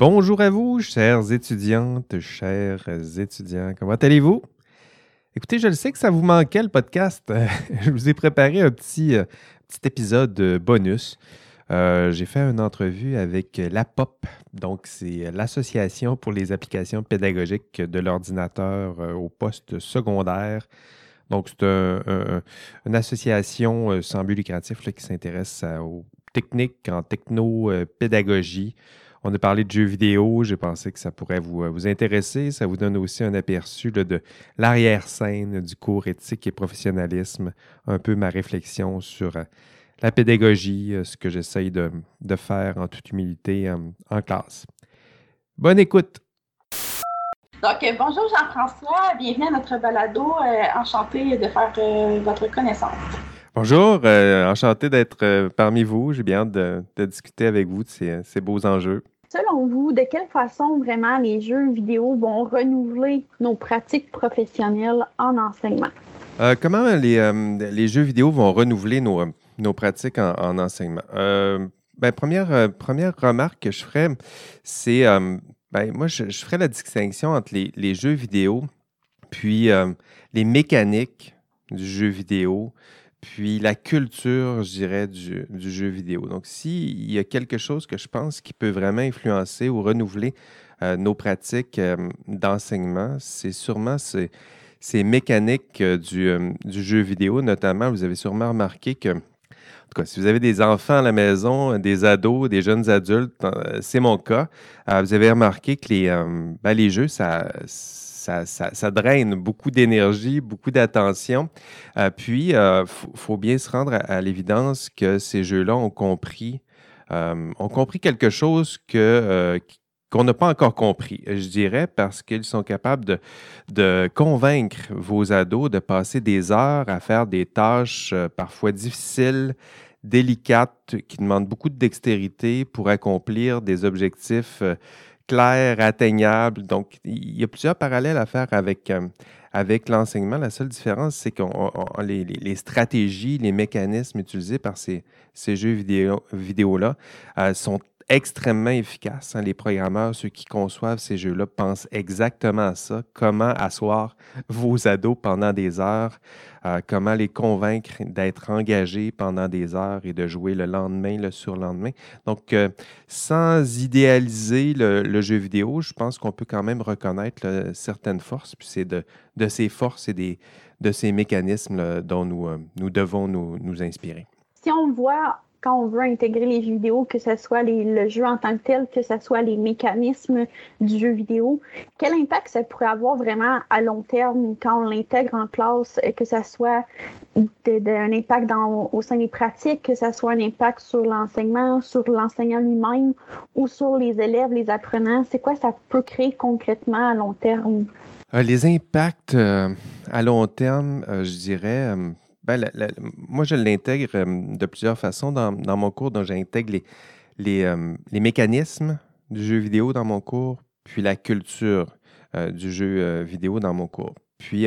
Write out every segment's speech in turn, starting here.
bonjour à vous, chères étudiantes, chers étudiants. Comment allez-vous? Écoutez, je le sais que ça vous manquait le podcast. je vous ai préparé un petit, euh, épisode bonus. Euh, j'ai fait une entrevue avec la POP, donc c'est l'Association pour les applications pédagogiques de l'ordinateur euh, au poste secondaire. Donc, c'est une association sans but lucratif qui s'intéresse aux techniques en techno-pédagogie. On a parlé de jeux vidéo, j'ai pensé que ça pourrait vous, vous, intéresser. Ça vous donne aussi un aperçu de l'arrière-scène du cours éthique et professionnalisme, un peu ma réflexion sur euh, la pédagogie, euh, ce que j'essaye de, faire en toute humilité euh, en classe. Bonne écoute! Donc, bonjour Jean-François, bienvenue à notre balado. enchanté de faire votre connaissance. Bonjour, enchanté d'être parmi vous. J'ai bien hâte de, discuter avec vous de ces beaux enjeux. Selon vous, de quelle façon vraiment les jeux vidéo vont renouveler nos pratiques professionnelles en enseignement? Euh, comment les, euh, les, jeux vidéo vont renouveler nos, nos pratiques en, enseignement? Euh, ben, première, première remarque que je ferais, c'est, ben, moi, je, je, ferais la distinction entre les, les jeux vidéo puis les mécaniques du jeu vidéo, puis la culture, je dirais, du, jeu vidéo. Donc, s'il y a quelque chose que je pense qui peut vraiment influencer ou renouveler euh, nos pratiques euh, d'enseignement, c'est sûrement ces, mécaniques euh, du, jeu vidéo. Notamment, vous avez sûrement remarqué que, en tout cas, si vous avez des enfants à la maison, des ados, des jeunes adultes, c'est mon cas, vous avez remarqué que les, ben, les jeux, ça ça, draine beaucoup d'énergie, beaucoup d'attention. Euh, puis, il euh, faut, bien se rendre à, l'évidence que ces jeux-là ont compris, euh, ont compris quelque chose que, qu'on n'a pas encore compris, je dirais, parce qu'ils sont capables de, de, convaincre vos ados de passer des heures à faire des tâches parfois difficiles, délicates, qui demandent beaucoup de dextérité pour accomplir des objectifs clair, atteignable. Donc, il y a plusieurs parallèles à faire avec, euh, l'enseignement. La seule différence, c'est que les, stratégies, les mécanismes utilisés par ces, jeux vidéo, vidéo-là euh, sont extrêmement efficaces. Hein. Les programmeurs, ceux qui conçoivent ces jeux-là, pensent exactement à ça. Comment asseoir vos ados pendant des heures, euh, comment les convaincre d'être engagés pendant des heures et de jouer le lendemain, le surlendemain. Donc, euh, sans idéaliser le, jeu vidéo, je pense qu'on peut quand même reconnaître certaines forces, puis c'est de, ces forces et des, de ces mécanismes dont nous, euh, nous devons nous, nous inspirer. Si on voit quand on veut intégrer les jeux vidéo, que ce soit le jeu en tant que tel, que ce soit les mécanismes du jeu vidéo, quel impact ça pourrait avoir vraiment à long terme quand on l'intègre en classe, que ce soit un impact dans, au sein des pratiques, que ce soit un impact sur l'enseignement, sur l'enseignant lui-même ou sur les élèves, les apprenants? C'est quoi ça peut créer concrètement à long terme? Euh, les impacts euh, à long terme, euh, je dirais, ben, moi, je l'intègre euh, de plusieurs façons dans, mon cours. Donc, j'intègre les, les, euh, les, mécanismes du jeu vidéo dans mon cours, puis la culture euh, du jeu vidéo dans mon cours. Puis,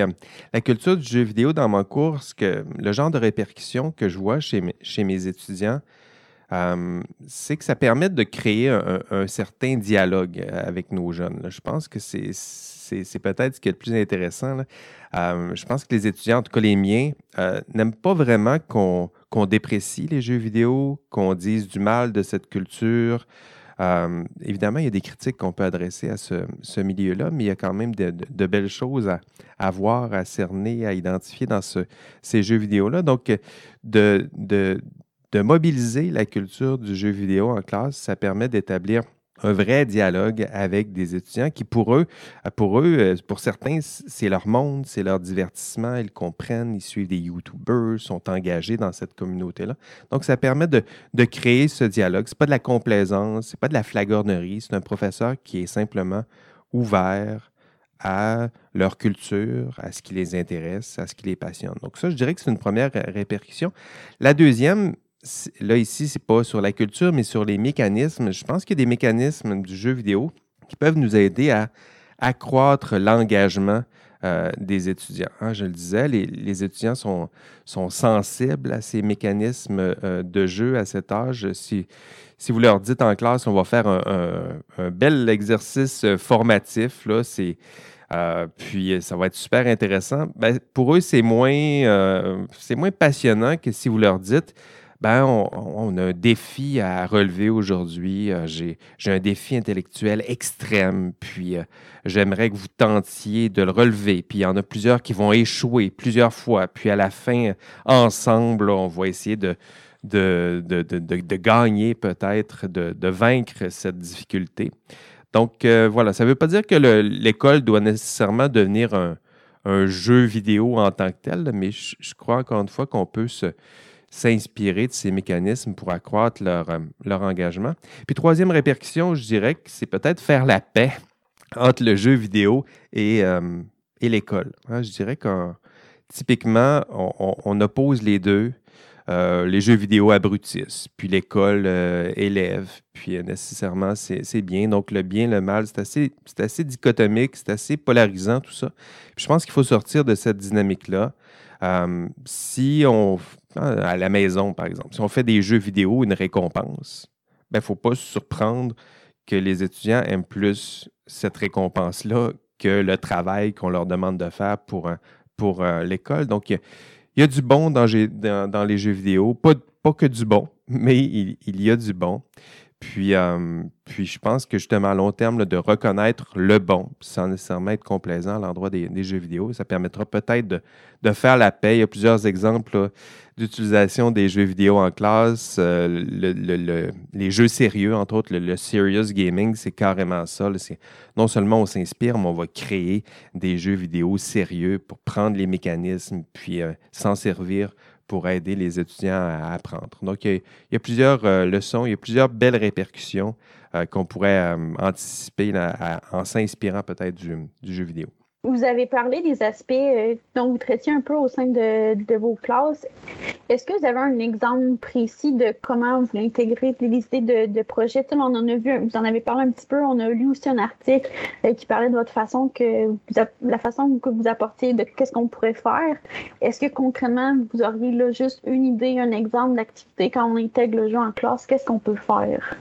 la culture du jeu vidéo dans mon cours, que, le genre de répercussion que je vois chez, chez mes étudiants, c'est que ça permet de créer un, certain dialogue avec nos jeunes. Je pense que c'est c'est peut-être ce qui est le plus intéressant. Euh, je pense que les étudiants, en tout cas les miens, euh, n'aiment pas vraiment qu'on déprécie les jeux vidéo, qu'on dise du mal de cette culture. Euh, évidemment, il y a des critiques qu'on peut adresser à ce, milieu-là, mais il y a quand même de, belles choses à, voir, à cerner, à identifier dans ces jeux vidéo-là. Donc, de, de mobiliser la culture du jeu vidéo en classe, ça permet d'établir un vrai dialogue avec des étudiants qui, pour eux, pour eux, euh, pour certains, c'est leur monde, c'est leur divertissement, ils comprennent, ils suivent des YouTubers, sont engagés dans cette communauté-là. Donc, ça permet de, de créer ce dialogue. Ce n'est pas de la complaisance, ce n'est pas de la flagornerie, c'est un professeur qui est simplement ouvert à leur culture, à ce qui les intéresse, à ce qui les passionne. Donc ça, je dirais que c'est une première répercussion. La deuxième, là, ici, c'est pas sur la culture, mais sur les mécanismes. Je pense qu'il y a des mécanismes du jeu vidéo qui peuvent nous aider à accroître l'engagement euh, des étudiants. Hein. je le disais, les, étudiants sont, sont, sensibles à ces mécanismes euh, de jeu à cet âge. Si, si vous leur dites en classe, on va faire un, bel exercice formatif, là, c'est, puis ça va être super intéressant, ben, pour eux, c'est moins, c'est moins passionnant que si vous leur dites, ben, on, a un défi à relever aujourd'hui. Euh, j'ai, un défi intellectuel extrême, puis euh, j'aimerais que vous tentiez de le relever. Puis il y en a plusieurs qui vont échouer plusieurs fois. Puis à la fin, ensemble, on va essayer de, gagner peut-être, de, vaincre cette difficulté. Donc euh, voilà, ça ne veut pas dire que l'école doit nécessairement devenir un, jeu vidéo en tant que tel, mais je crois encore une fois qu'on peut se s'inspirer de ces mécanismes pour accroître leur, euh, leur engagement. Puis troisième répercussion, je dirais que c'est peut-être faire la paix entre le jeu vidéo et, euh, l'école. Hein. je dirais que typiquement, on, oppose les deux. Euh, les jeux vidéo abrutissent, puis l'école élève, puis nécessairement c'est bien. Donc le bien, le mal, c'est assez, dichotomique, c'est assez polarisant tout ça. Je pense qu'il faut sortir de cette dynamique-là. si on à la maison, par exemple. Si on fait des jeux vidéo, une récompense, il ben, ne faut pas se surprendre que les étudiants aiment plus cette récompense-là que le travail qu'on leur demande de faire pour, euh, l'école. Donc, il y, a du bon dans, les jeux vidéo, pas, pas que du bon, mais il y a du bon. Puis, euh, puis je pense que justement, à long terme, de reconnaître le bon, sans nécessairement être complaisant à l'endroit des, jeux vidéo, ça permettra peut-être de, faire la paix. Il y a plusieurs exemples d'utilisation des jeux vidéo en classe. Euh, les jeux sérieux, entre autres, le, serious gaming, c'est carrément ça. non seulement on s'inspire, mais on va créer des jeux vidéo sérieux pour prendre les mécanismes, puis euh, s'en servir pour aider les étudiants à apprendre. Donc, il y a, plusieurs euh, leçons, il y a plusieurs belles répercussions euh, qu'on pourrait euh, anticiper en s'inspirant peut-être du, jeu vidéo. Vous avez parlé des aspects euh, dont vous traitiez un peu au sein de, vos classes. Est-ce que vous avez un exemple précis de comment vous intégrez les idées de, de projet? On en a vu, vous en avez parlé un petit peu. On a lu aussi un article euh, qui parlait de votre façon que la façon que vous apportiez de qu'est-ce qu'on pourrait faire. Est-ce que concrètement, vous auriez là juste une idée, un exemple d'activité quand on intègre le jeu en classe? Qu'est-ce qu'on peut faire?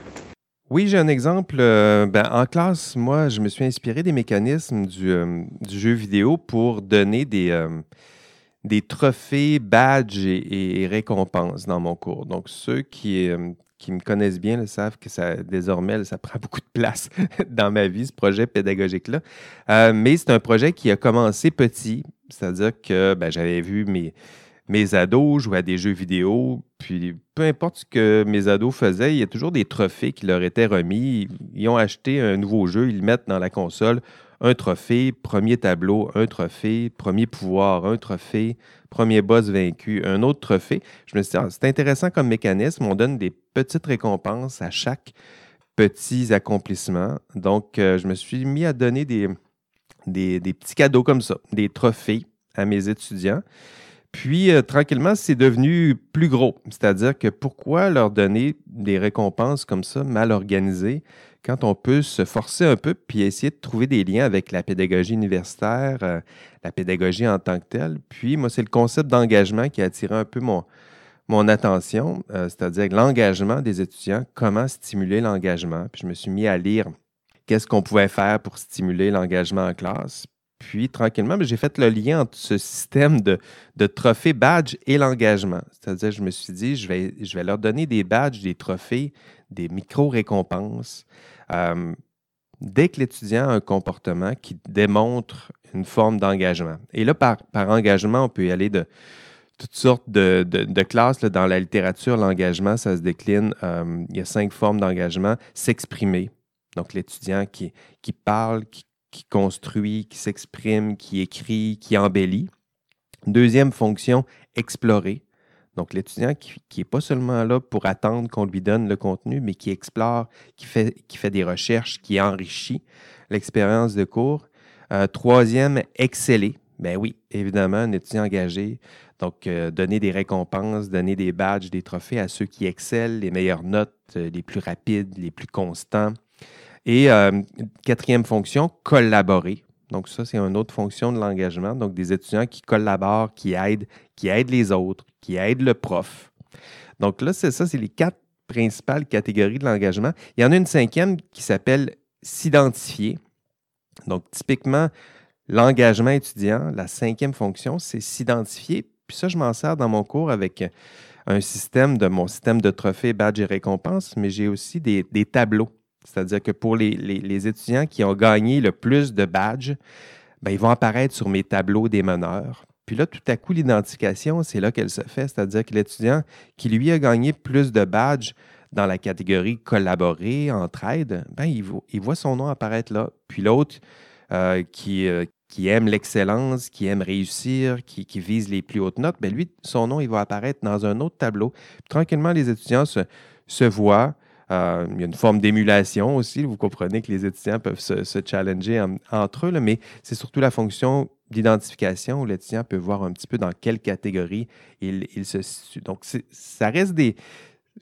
Oui, j'ai un exemple. Euh, ben, en classe, moi, je me suis inspiré des mécanismes du, euh, jeu vidéo pour donner des, euh, des trophées, badges et, récompenses dans mon cours. Donc, ceux qui, qui me connaissent bien le savent que ça, désormais, ça prend beaucoup de place dans ma vie, ce projet pédagogique-là. mais c'est un projet qui a commencé petit, c'est-à-dire que ben, j'avais vu mes mes ados jouaient à des jeux vidéo, puis peu importe ce que mes ados faisaient, il y a toujours des trophées qui leur étaient remis. Ils ont acheté un nouveau jeu, ils mettent dans la console. Un trophée, premier tableau, un trophée, premier pouvoir, un trophée, premier boss vaincu, un autre trophée. Je me suis dit, ah, c'est intéressant comme mécanisme. On donne des petites récompenses à chaque petit accomplissement. Donc, euh, je me suis mis à donner des petits cadeaux comme ça, des trophées à mes étudiants. Puis, euh, tranquillement, c'est devenu plus gros. C'est-à-dire que pourquoi leur donner des récompenses comme ça, mal organisées, quand on peut se forcer un peu puis essayer de trouver des liens avec la pédagogie universitaire, euh, la pédagogie en tant que telle? Puis, moi, c'est le concept d'engagement qui a attiré un peu mon, attention, euh, c'est-à-dire l'engagement des étudiants, comment stimuler l'engagement. Puis, je me suis mis à lire qu'est-ce qu'on pouvait faire pour stimuler l'engagement en classe. Puis, tranquillement, j'ai fait le lien entre ce système de, de trophées, badges et l'engagement. C'est-à-dire, je me suis dit, je vais, je vais leur donner des badges, des trophées, des micro-récompenses. Euh, dès que l'étudiant a un comportement qui démontre une forme d'engagement. Et là, par, par, engagement, on peut y aller de toutes sortes de, de, classes. dans la littérature, l'engagement, ça se décline. Euh, il y a cinq formes d'engagement. S'exprimer. Donc, l'étudiant qui, qui parle, qui qui construit, qui s'exprime, qui écrit, qui embellit. Deuxième fonction, explorer. Donc, l'étudiant qui n'est pas seulement là pour attendre qu'on lui donne le contenu, mais qui explore, qui fait, des recherches, qui enrichit l'expérience de cours. Euh, troisième, exceller. Ben oui, évidemment, un étudiant engagé. Donc, euh, donner des récompenses, donner des badges, des trophées à ceux qui excellent, les meilleures notes, euh, les plus rapides, les plus constants. Et euh, quatrième fonction, collaborer. Donc, ça, c'est une autre fonction de l'engagement. Donc, des étudiants qui collaborent, qui aident, qui aident les autres, qui aident le prof. Donc, là, c'est ça, c'est les quatre principales catégories de l'engagement. Il y en a une cinquième qui s'appelle s'identifier. Donc, typiquement, l'engagement étudiant, la cinquième fonction, c'est s'identifier. Puis ça, je m'en sers dans mon cours avec un système de mon système de trophées, badges et récompenses, mais j'ai aussi des, tableaux. C'est-à-dire que pour les, étudiants qui ont gagné le plus de badges, ben, ils vont apparaître sur mes tableaux des meneurs. Puis là, tout à coup, l'identification, c'est là qu'elle se fait. C'est-à-dire que l'étudiant qui, lui, a gagné plus de badges dans la catégorie collaborer, entraide, ben, il, voit, son nom apparaître là. Puis l'autre euh, qui, euh, qui aime l'excellence, qui aime réussir, qui, vise les plus hautes notes, ben lui, son nom, il va apparaître dans un autre tableau. tranquillement, les étudiants se, voient. Euh, il y a une forme d'émulation aussi. Vous comprenez que les étudiants peuvent se, challenger entre eux, mais c'est surtout la fonction d'identification où l'étudiant peut voir un petit peu dans quelle catégorie il, se situe. Donc, ça reste des.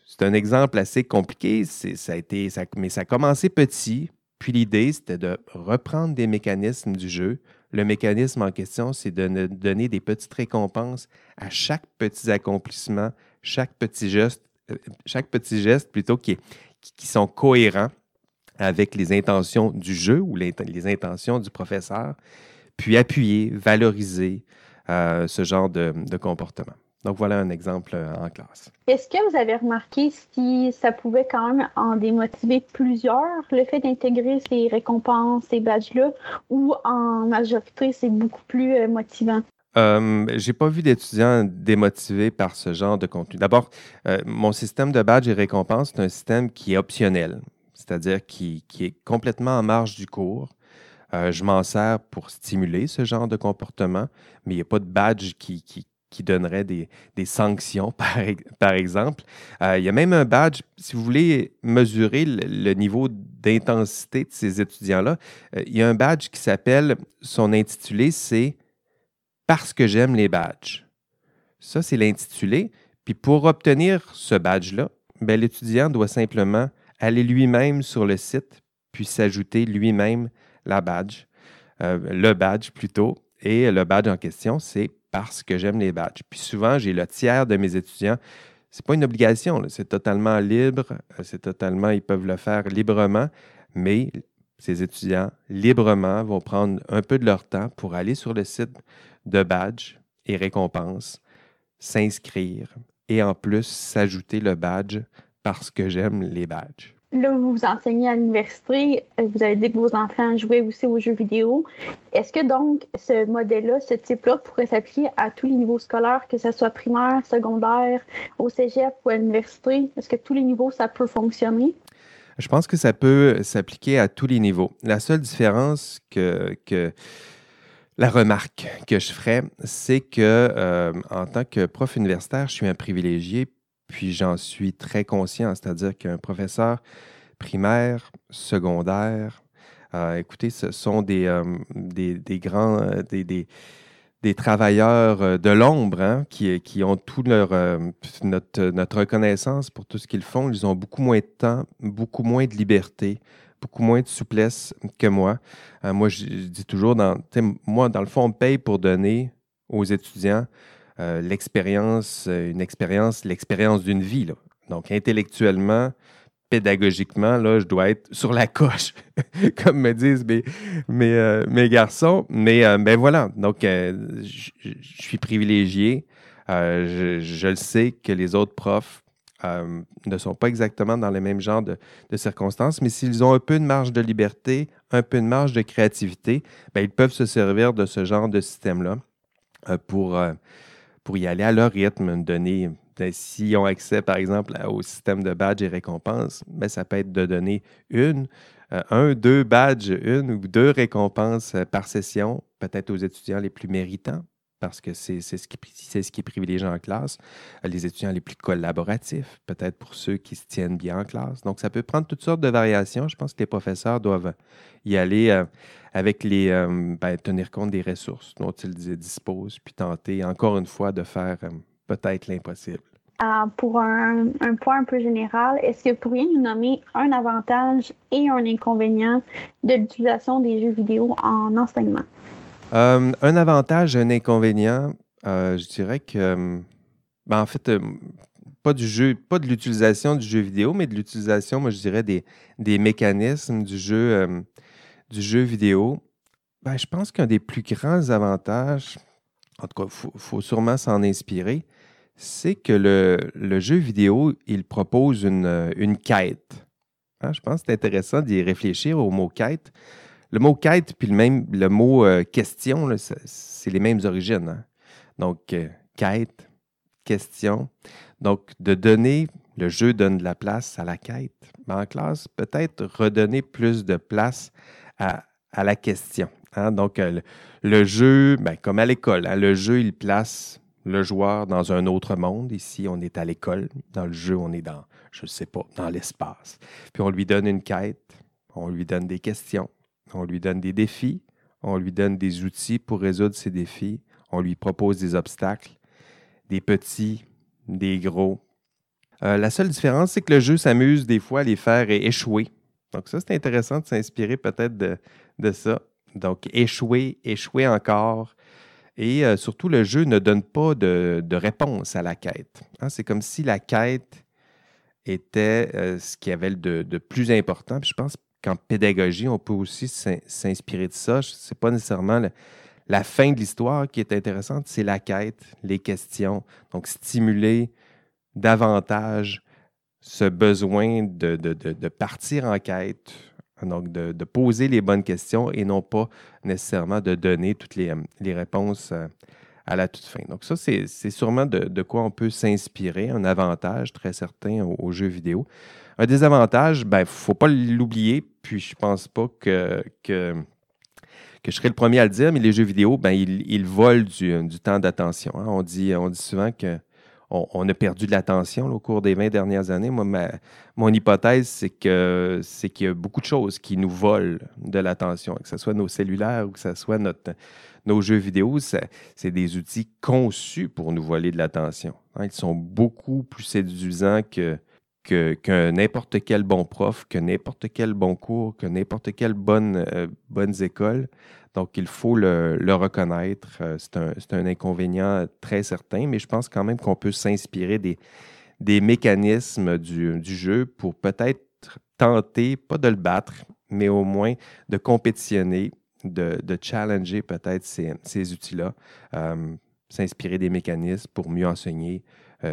C'est un exemple assez compliqué, ça a été, mais ça a commencé petit. Puis l'idée, c'était de reprendre des mécanismes du jeu. Le mécanisme en question, c'est de donner des petites récompenses à chaque petit accomplissement, chaque petit geste, chaque petit geste plutôt qui, qui sont cohérents avec les intentions du jeu ou les, intentions du professeur puis appuyer, valoriser euh, ce genre de, comportement. Donc voilà un exemple euh, en classe. Est-ce que vous avez remarqué si ça pouvait quand même en démotiver plusieurs, le fait d'intégrer ces récompenses, ces badges-là, ou en majorité, c'est beaucoup plus euh, motivant? Euh, j'ai pas vu d'étudiants démotivés par ce genre de contenu. D'abord, mon système de badges et récompenses, c'est un système qui est optionnel, c'est-à-dire qui, qui, est complètement en marge du cours. Euh, je m'en sers pour stimuler ce genre de comportement, mais il n'y a pas de badge qui, qui, donnerait des, sanctions, par, exemple. Euh, il y a même un badge, si vous voulez mesurer le, niveau d'intensité de ces étudiants-là, euh, il y a un badge qui s'appelle, son intitulé, c'est Parce que j'aime les badges. Ça, c'est l'intitulé. Puis pour obtenir ce badge-là, ben, l'étudiant doit simplement aller lui-même sur le site, puis s'ajouter lui-même la badge, euh, le badge plutôt. Et le badge en question, c'est parce que j'aime les badges. Puis souvent, j'ai le tiers de mes étudiants. C'est pas une obligation, c'est totalement libre, euh, c'est totalement, ils peuvent le faire librement, mais ces étudiants, librement, vont prendre un peu de leur temps pour aller sur le site de badge et récompenses, s'inscrire et en plus s'ajouter le badge parce que j'aime les badges là, vous enseignez à l'université, euh, vous avez dit que vos enfants jouaient aussi aux jeux vidéo. Est-ce que donc ce modèle-là, ce type-là, pourrait s'appliquer à tous les niveaux scolaires, que ce soit primaire, secondaire, au cégep ou à l'université? Est-ce que tous les niveaux, ça peut fonctionner? Je pense que ça peut s'appliquer à tous les niveaux. La seule différence que, que la remarque que je ferais, c'est que euh, en tant que prof universitaire, je suis un privilégié puis j'en suis très conscient, c'est-à-dire qu'un professeur primaire, secondaire, euh, écoutez, ce sont des, euh, grands, des, travailleurs de l'ombre hein, qui, ont toute notre, notre, reconnaissance pour tout ce qu'ils font. Ils ont beaucoup moins de temps, beaucoup moins de liberté, beaucoup moins de souplesse que moi. moi, je, dis toujours, dans, moi, dans le fond, on paye pour donner aux étudiants euh, l'expérience, euh, une expérience, l'expérience d'une vie. Donc, intellectuellement, pédagogiquement, là, je dois être sur la coche, comme me disent mes, mes, euh, garçons. Mais ben voilà, donc je suis privilégié. Je, le sais que les autres profs ne sont pas exactement dans les mêmes genres de, circonstances, mais s'ils ont un peu de marge de liberté, un peu de marge de créativité, ben, ils peuvent se servir de ce genre de système-là pour pour y aller à leur rythme, donner, ben, s'ils ont accès, par exemple, au système de badges et récompenses, ben, ça peut être de donner une, euh, un, deux badges, une ou deux récompenses euh, par session, peut-être aux étudiants les plus méritants, parce que c'est ce, qui, ce qui est privilégié en classe. Euh, les étudiants les plus collaboratifs, peut-être pour ceux qui se tiennent bien en classe. Donc, ça peut prendre toutes sortes de variations. Je pense que les professeurs doivent y aller euh, avec les. Euh, ben, tenir compte des ressources dont ils disposent, puis tenter, encore une fois, de faire peut-être l'impossible. pour un, point un peu général, est-ce que vous pourriez nous nommer un avantage et un inconvénient de l'utilisation des jeux vidéo en enseignement? Euh, un avantage, un inconvénient, euh, je dirais que, ben, en fait, euh, pas du jeu, pas de l'utilisation du jeu vidéo, mais de l'utilisation, moi, je dirais, des, des mécanismes du jeu, du jeu vidéo. Ben, je pense qu'un des plus grands avantages, en tout cas, il faut, sûrement s'en inspirer, c'est que le, jeu vidéo, il propose une, quête. Hein, je pense que c'est intéressant d'y réfléchir au mot quête. Le mot quête puis le, même, le mot euh, question, c'est les mêmes origines. Hein. Donc, euh, quête, question. Donc, de donner, le jeu donne de la place à la quête. en classe, peut-être redonner plus de place à, la question. Hein. Donc, euh, le, jeu, ben, comme à l'école, le jeu, il place le joueur dans un autre monde. Ici, on est à l'école. Dans le jeu, on est dans, je ne sais pas, dans l'espace. Puis on lui donne une quête, on lui donne des questions, on lui donne des défis, on lui donne des outils pour résoudre ces défis, on lui propose des obstacles, des petits, des gros. Euh, la seule différence, c'est que le jeu s'amuse des fois à les faire échouer. Donc ça, c'est intéressant de s'inspirer peut-être de, ça. Donc échouer, échouer encore. Et euh, surtout, le jeu ne donne pas de, réponse à la quête. Hein. c'est comme si la quête était euh, ce qui avait de, de plus important. Puis je pense qu'en pédagogie, on peut aussi s'inspirer de ça. Ce n'est pas nécessairement la fin de l'histoire qui est intéressante, c'est la quête, les questions. Donc, stimuler davantage ce besoin de, partir en quête, donc de, poser les bonnes questions et non pas nécessairement de donner toutes les, réponses euh, à la toute fin. Donc ça, c'est sûrement de, quoi on peut s'inspirer, un avantage très certain aux jeux vidéo. Un désavantage, il ben, ne faut pas l'oublier, puis je pense pas que, que, je serai le premier à le dire, mais les jeux vidéo, ben, ils, volent du, temps d'attention. Hein. On, dit, on dit souvent que on, a perdu de l'attention au cours des 20 dernières années. Moi, mon hypothèse, c'est qu'il y a beaucoup de choses qui nous volent de l'attention, que ce soit nos cellulaires ou que ce soit nos jeux vidéo. C'est des outils conçus pour nous voler de l'attention. Hein. Ils sont beaucoup plus séduisants que, que, n'importe quel bon prof, que n'importe quel bon cours, que n'importe quelle bonne, euh, bonne école. Donc, il faut le, reconnaître. Euh, c'est un, inconvénient très certain, mais je pense quand même qu'on peut s'inspirer des, des mécanismes du, jeu pour peut-être tenter, pas de le battre, mais au moins de compétitionner, de, challenger peut-être ces, outils-là, euh, s'inspirer des mécanismes pour mieux enseigner,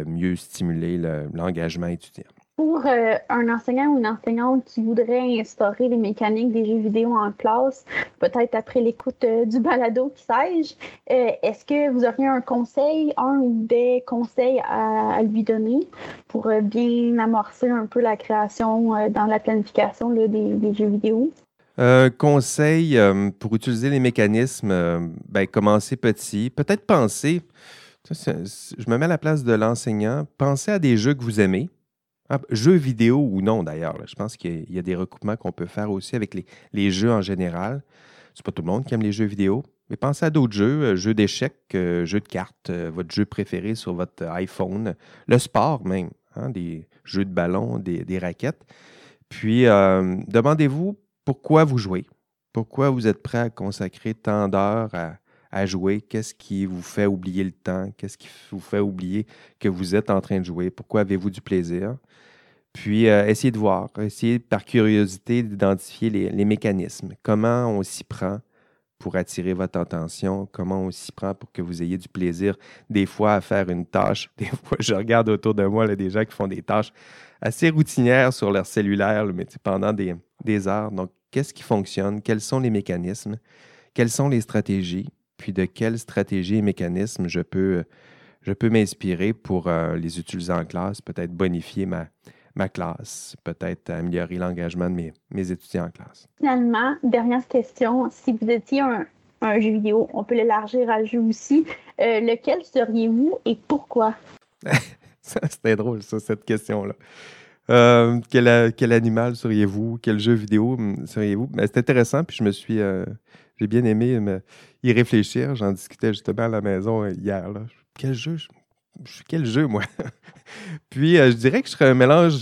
mieux stimuler l'engagement étudiant pour euh, un enseignant ou une enseignante qui voudrait instaurer les mécaniques des jeux vidéo en classe, peut-être après l'écoute euh, du balado, qui sais-je, euh, est-ce que vous auriez un conseil, un ou des conseils à, lui donner pour bien amorcer un peu la création dans la planification des, jeux vidéo? conseil pour utiliser les mécanismes, ben, commencer petit, peut-être penser, je me mets à la place de l'enseignant, penser à des jeux que vous aimez ah, jeux vidéo ou non, d'ailleurs. Je pense qu'il y, a des recoupements qu'on peut faire aussi avec les, jeux en général. C'est pas tout le monde qui aime les jeux vidéo, mais pensez à d'autres jeux, euh, jeux d'échecs, euh, jeux de cartes, euh, votre jeu préféré sur votre iPhone, le sport même, hein, des jeux de ballon, des, raquettes. Puis, demandez-vous pourquoi vous jouez, pourquoi vous êtes prêt à consacrer tant d'heures à, à jouer, qu'est-ce qui vous fait oublier le temps, qu'est-ce qui vous fait oublier que vous êtes en train de jouer, pourquoi avez-vous du plaisir? Puis, euh, essayez de voir, essayez par curiosité d'identifier les, mécanismes, comment on s'y prend pour attirer votre attention, comment on s'y prend pour que vous ayez du plaisir des fois à faire une tâche? Des fois, je regarde autour de moi là, des gens qui font des tâches assez routinières sur leur cellulaire, mais pendant des, des heures. Donc, qu'est-ce qui fonctionne? Quels sont les mécanismes? Quelles sont les stratégies? Puis de quelles stratégies et mécanismes je peux, je peux m'inspirer pour euh, les utiliser en classe, peut-être bonifier ma, ma classe, peut-être améliorer l'engagement de mes, mes, étudiants en classe? Finalement, dernière question, si vous étiez un, un jeu vidéo, on peut l'élargir à jeu aussi, euh, lequel seriez-vous et pourquoi? C'était drôle, ça, cette question-là. Euh, quel, quel, animal seriez-vous? Quel jeu vidéo hum, seriez-vous? Ben, c'est intéressant, puis je me suis, j'ai bien aimé y réfléchir. J'en discutais justement à la maison euh, hier. Quel jeu? je suis quel jeu, moi? Puis, je dirais que je serais un mélange,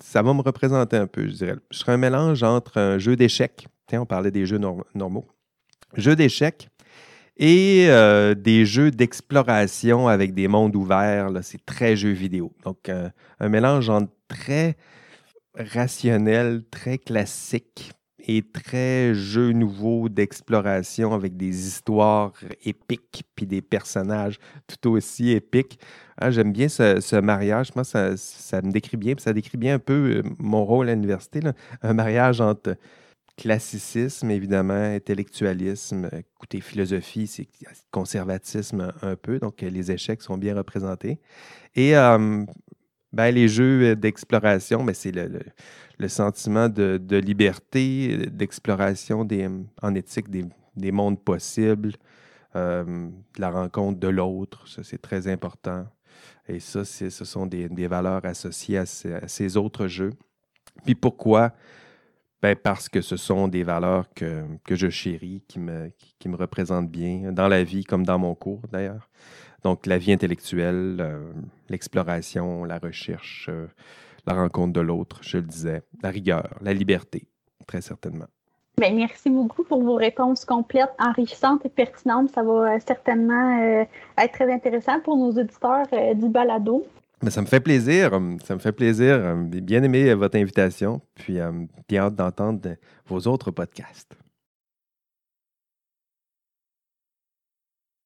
ça va me représenter un peu, je dirais. Je serais un mélange entre un jeu d'échecs, on parlait des jeux normaux, jeu d'échecs et des jeux d'exploration avec des mondes ouverts, c'est très jeu vidéo. Donc, un mélange entre très rationnel, très classique et très jeu nouveau d'exploration avec des histoires épiques puis des personnages tout aussi épiques. Ah, j'aime bien ce, mariage. Moi, ça, ça, me décrit bien. Ça décrit bien un peu euh, mon rôle à l'université. Un mariage entre classicisme, évidemment, intellectualisme, écoutez, philosophie, c'est conservatisme un peu. Donc, les échecs sont bien représentés. Et euh, ben, les jeux d'exploration, ben, c'est le, sentiment de, liberté, d'exploration en éthique des, mondes possibles, euh, la rencontre de l'autre, ça c'est très important. Et ça, ce sont des, valeurs associées à ces, autres jeux. Puis pourquoi? Ben parce que ce sont des valeurs que, je chéris, qui me, qui me représentent bien, dans la vie comme dans mon cours d'ailleurs. Donc, la vie intellectuelle, euh, l'exploration, la recherche, euh, la rencontre de l'autre, je le disais, la rigueur, la liberté, très certainement. Bien, merci beaucoup pour vos réponses complètes, enrichissantes et pertinentes. Ça va euh, certainement être très intéressant pour nos auditeurs du balado. Mais ça me fait plaisir. Ça me fait plaisir. Bien aimé votre invitation. Puis, bien hâte d'entendre vos autres podcasts.